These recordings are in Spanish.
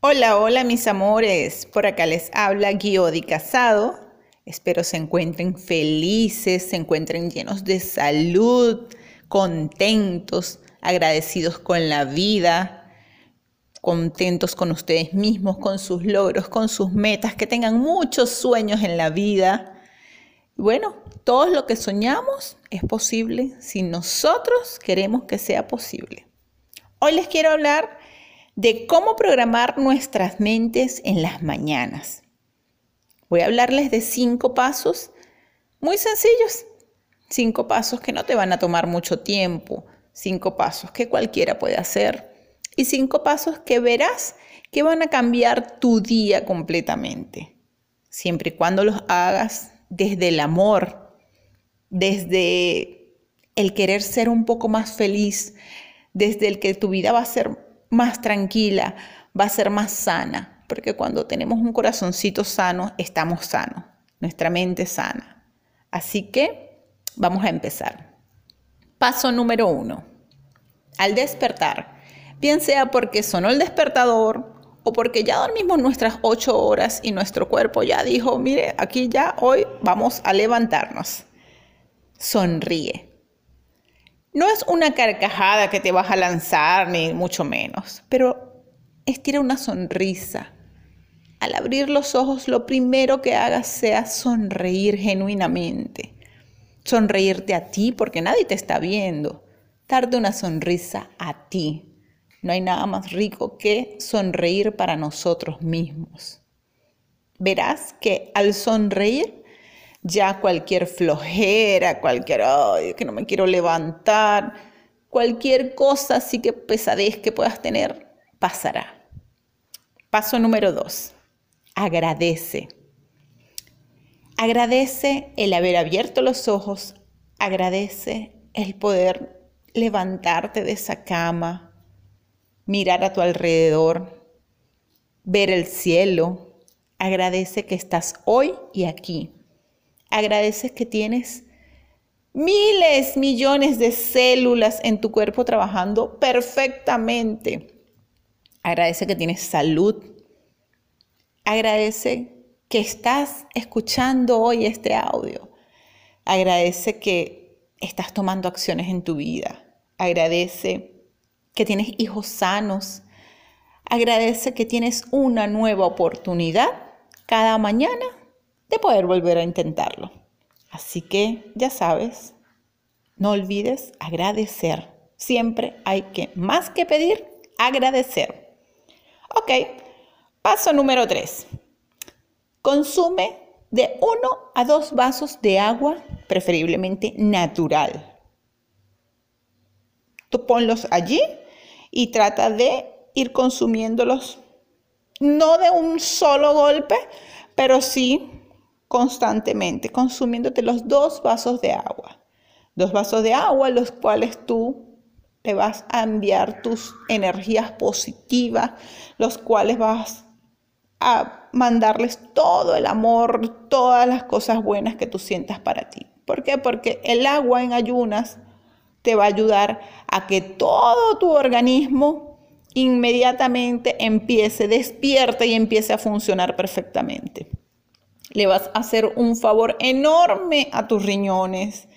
Hola, hola mis amores. Por acá les habla Guiodi Casado. Espero se encuentren felices, se encuentren llenos de salud, contentos, agradecidos con la vida, contentos con ustedes mismos, con sus logros, con sus metas, que tengan muchos sueños en la vida. Bueno, todo lo que soñamos es posible si nosotros queremos que sea posible. Hoy les quiero hablar de cómo programar nuestras mentes en las mañanas. Voy a hablarles de cinco pasos muy sencillos, cinco pasos que no te van a tomar mucho tiempo, cinco pasos que cualquiera puede hacer. Y cinco pasos que verás que van a cambiar tu día completamente, siempre y cuando los hagas desde el amor, desde el querer ser un poco más feliz, desde el que tu vida va a ser más tranquila, va a ser más sana, porque cuando tenemos un corazoncito sano, estamos sanos, nuestra mente sana. Así que vamos a empezar. Paso número uno. Al despertar, bien sea porque sonó el despertador o porque ya dormimos nuestras ocho horas y nuestro cuerpo ya dijo, mire, aquí ya hoy vamos a levantarnos. Sonríe. No es una carcajada que te vas a lanzar, ni mucho menos, pero estira una sonrisa. Al abrir los ojos, lo primero que hagas sea sonreír genuinamente. Sonreírte a ti porque nadie te está viendo. Darte una sonrisa a ti. No hay nada más rico que sonreír para nosotros mismos. Verás que al sonreír ya cualquier flojera, cualquier, ay, que no me quiero levantar, cualquier cosa así que pesadez que puedas tener, pasará. Paso número dos, agradece. Agradece el haber abierto los ojos, agradece el poder levantarte de esa cama, mirar a tu alrededor, ver el cielo. Agradece que estás hoy y aquí Agradeces que tienes miles, millones de células en tu cuerpo trabajando perfectamente. Agradece que tienes salud. Agradece que estás escuchando hoy este audio. Agradece que estás tomando acciones en tu vida. Agradece que tienes hijos sanos. Agradece que tienes una nueva oportunidad cada mañana de poder volver a intentarlo. Así que ya sabes, no olvides agradecer. Siempre hay que, más que pedir, agradecer. Ok, paso número 3. Consume de 1 a 2 vasos de agua, preferiblemente natural. Tú ponlos allí y trata de ir consumiéndolos, no de un solo golpe, pero sí constantemente, consumiéndote los dos vasos de agua. Dos vasos de agua, los cuales tú te vas a enviar tus energías positivas, los cuales vas a mandarles todo el amor, todas las cosas buenas que tú sientas para ti. ¿Por qué? Porque el agua en ayunas te va a ayudar a que todo tu organismo inmediatamente empiece, despierte y empiece a funcionar perfectamente le vas a hacer un favor enorme a tus riñones,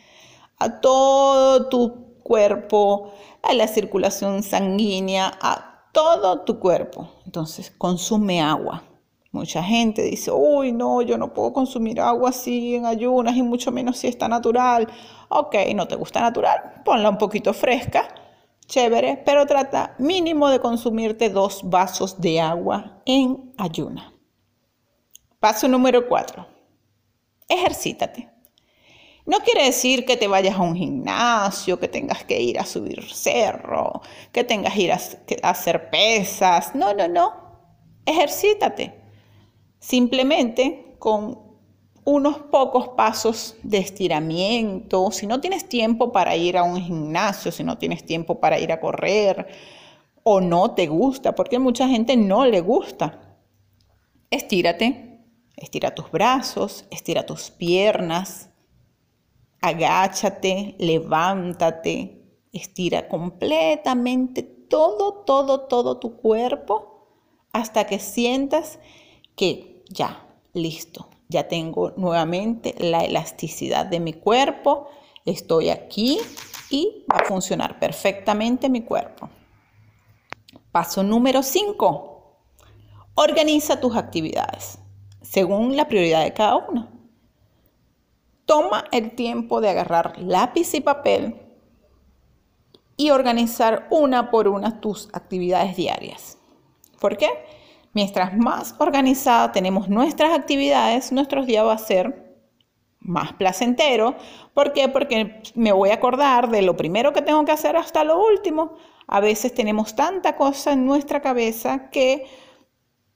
a todo tu cuerpo, a la circulación sanguínea, a todo tu cuerpo. Entonces, consume agua. Mucha gente dice, uy, no, yo no puedo consumir agua así en ayunas y mucho menos si está natural. Ok, no te gusta natural, ponla un poquito fresca, chévere, pero trata mínimo de consumirte dos vasos de agua en ayuna. Paso número cuatro. Ejercítate. No quiere decir que te vayas a un gimnasio, que tengas que ir a subir cerro, que tengas que ir a, hacer pesas. No, no, no. Ejercítate. Simplemente con unos pocos pasos de estiramiento. Si no tienes tiempo para ir a un gimnasio, si no tienes tiempo para ir a correr o no te gusta, porque mucha gente no le gusta, estírate Estira tus brazos, estira tus piernas, agáchate, levántate, estira completamente todo, todo, todo tu cuerpo hasta que sientas que ya, listo, ya tengo nuevamente la elasticidad de mi cuerpo, estoy aquí y va a funcionar perfectamente mi cuerpo. Paso número 5. Organiza tus actividades según la prioridad de cada uno. Toma el tiempo de agarrar lápiz y papel y organizar una por una tus actividades diarias. ¿Por qué? Mientras más organizada tenemos nuestras actividades, nuestros días va a ser más placentero. ¿Por qué? Porque me voy a acordar de lo primero que tengo que hacer hasta lo último. A veces tenemos tanta cosa en nuestra cabeza que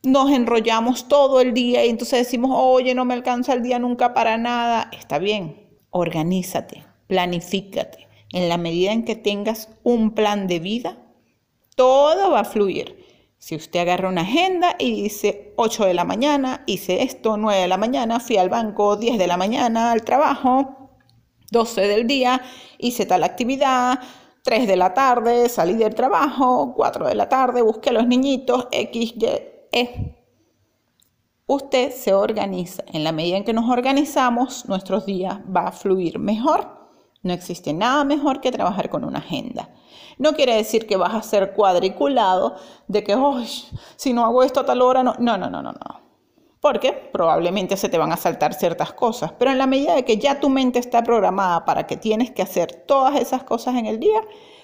nos enrollamos todo el día y entonces decimos, oye, no me alcanza el día nunca para nada. Está bien, organízate, planifícate. En la medida en que tengas un plan de vida, todo va a fluir. Si usted agarra una agenda y dice 8 de la mañana, hice esto, 9 de la mañana, fui al banco, 10 de la mañana al trabajo, 12 del día, hice tal actividad, 3 de la tarde, salí del trabajo, 4 de la tarde, busqué a los niñitos, X, Y, E. Usted se organiza. En la medida en que nos organizamos, nuestros días va a fluir mejor. No existe nada mejor que trabajar con una agenda. No quiere decir que vas a ser cuadriculado de que, si no hago esto a tal hora, no. No, no, no, no, no. Porque probablemente se te van a saltar ciertas cosas. Pero en la medida de que ya tu mente está programada para que tienes que hacer todas esas cosas en el día,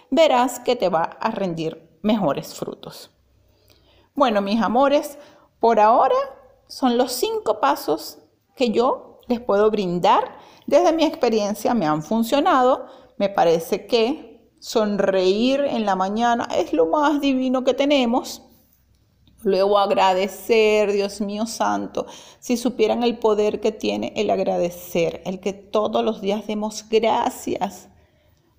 verás que te va a rendir mejores frutos. Bueno, mis amores, por ahora son los cinco pasos que yo les puedo brindar. Desde mi experiencia me han funcionado. Me parece que sonreír en la mañana es lo más divino que tenemos. Luego agradecer, Dios mío santo, si supieran el poder que tiene el agradecer, el que todos los días demos gracias,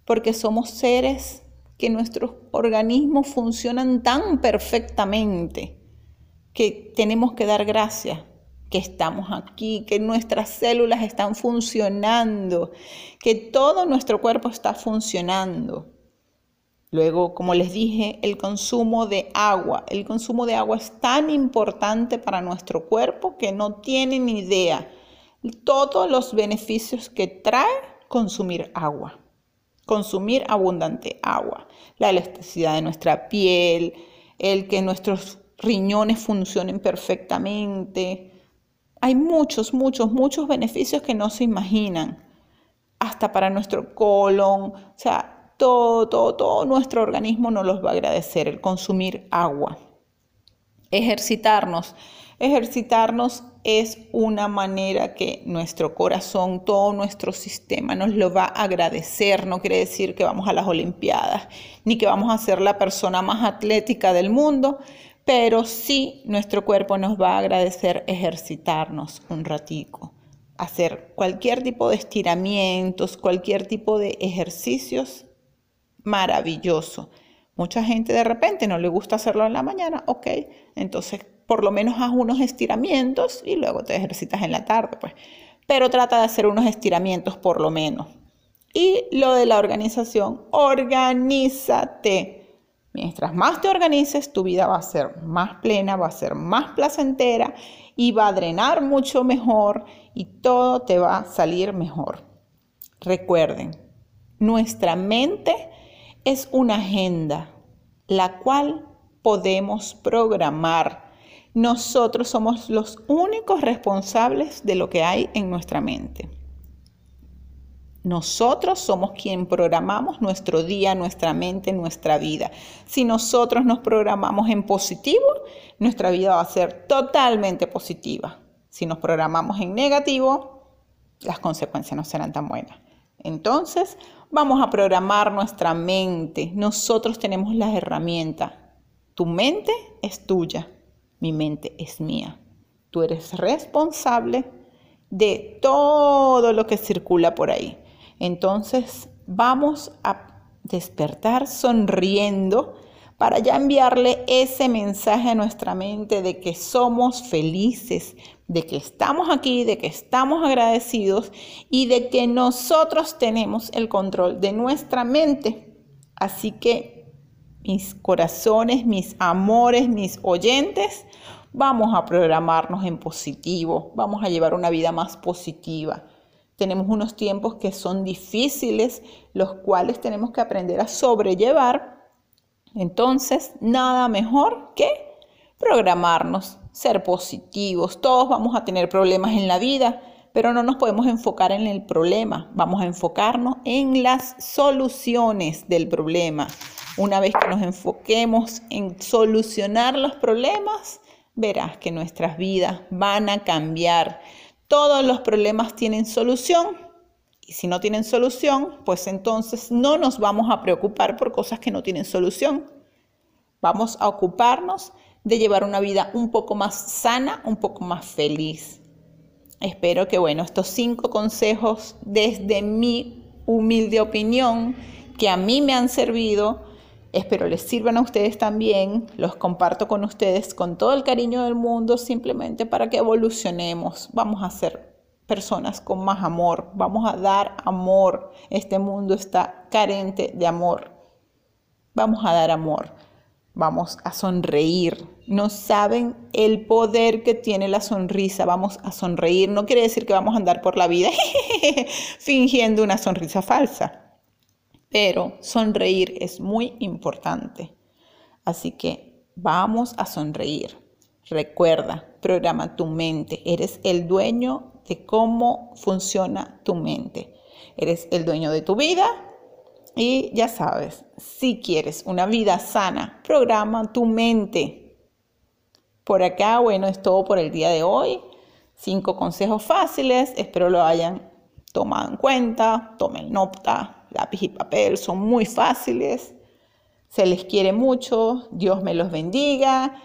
porque somos seres que nuestros organismos funcionan tan perfectamente que tenemos que dar gracias que estamos aquí, que nuestras células están funcionando, que todo nuestro cuerpo está funcionando. Luego, como les dije, el consumo de agua. El consumo de agua es tan importante para nuestro cuerpo que no tienen idea todos los beneficios que trae consumir agua. Consumir abundante agua. La elasticidad de nuestra piel, el que nuestros riñones funcionen perfectamente. Hay muchos, muchos, muchos beneficios que no se imaginan. Hasta para nuestro colon. O sea, todo, todo, todo nuestro organismo nos los va a agradecer, el consumir agua. Ejercitarnos. Ejercitarnos es una manera que nuestro corazón, todo nuestro sistema nos lo va a agradecer. No quiere decir que vamos a las Olimpiadas, ni que vamos a ser la persona más atlética del mundo, pero sí nuestro cuerpo nos va a agradecer ejercitarnos un ratico, hacer cualquier tipo de estiramientos, cualquier tipo de ejercicios maravilloso. Mucha gente de repente no le gusta hacerlo en la mañana, ok, entonces por lo menos haz unos estiramientos y luego te ejercitas en la tarde, pues. Pero trata de hacer unos estiramientos por lo menos. Y lo de la organización, organízate. Mientras más te organices, tu vida va a ser más plena, va a ser más placentera y va a drenar mucho mejor y todo te va a salir mejor. Recuerden, nuestra mente es una agenda la cual podemos programar. Nosotros somos los únicos responsables de lo que hay en nuestra mente. Nosotros somos quien programamos nuestro día, nuestra mente, nuestra vida. Si nosotros nos programamos en positivo, nuestra vida va a ser totalmente positiva. Si nos programamos en negativo, las consecuencias no serán tan buenas. Entonces, vamos a programar nuestra mente. Nosotros tenemos las herramientas. Tu mente es tuya, mi mente es mía. Tú eres responsable de todo lo que circula por ahí. Entonces, vamos a despertar sonriendo para ya enviarle ese mensaje a nuestra mente de que somos felices, de que estamos aquí, de que estamos agradecidos y de que nosotros tenemos el control de nuestra mente. Así que mis corazones, mis amores, mis oyentes, vamos a programarnos en positivo, vamos a llevar una vida más positiva. Tenemos unos tiempos que son difíciles, los cuales tenemos que aprender a sobrellevar. Entonces, nada mejor que programarnos, ser positivos. Todos vamos a tener problemas en la vida, pero no nos podemos enfocar en el problema, vamos a enfocarnos en las soluciones del problema. Una vez que nos enfoquemos en solucionar los problemas, verás que nuestras vidas van a cambiar. Todos los problemas tienen solución y si no tienen solución, pues entonces no nos vamos a preocupar por cosas que no tienen solución. Vamos a ocuparnos de llevar una vida un poco más sana, un poco más feliz. Espero que, bueno, estos cinco consejos desde mi humilde opinión que a mí me han servido, espero les sirvan a ustedes también, los comparto con ustedes con todo el cariño del mundo, simplemente para que evolucionemos, vamos a ser personas con más amor, vamos a dar amor, este mundo está carente de amor, vamos a dar amor. Vamos a sonreír. No saben el poder que tiene la sonrisa, vamos a sonreír. No quiere decir que vamos a andar por la vida fingiendo una sonrisa falsa, pero sonreír es muy importante. Así que vamos a sonreír. Recuerda, programa tu mente. Eres el dueño de cómo funciona tu mente. Eres el dueño de tu vida, y ya sabes, si quieres una vida sana, programa tu mente. Por acá, bueno, es todo por el día de hoy. Cinco consejos fáciles, espero lo hayan tomado en cuenta. Tomen nota, lápiz y papel, son muy fáciles. Se les quiere mucho, Dios me los bendiga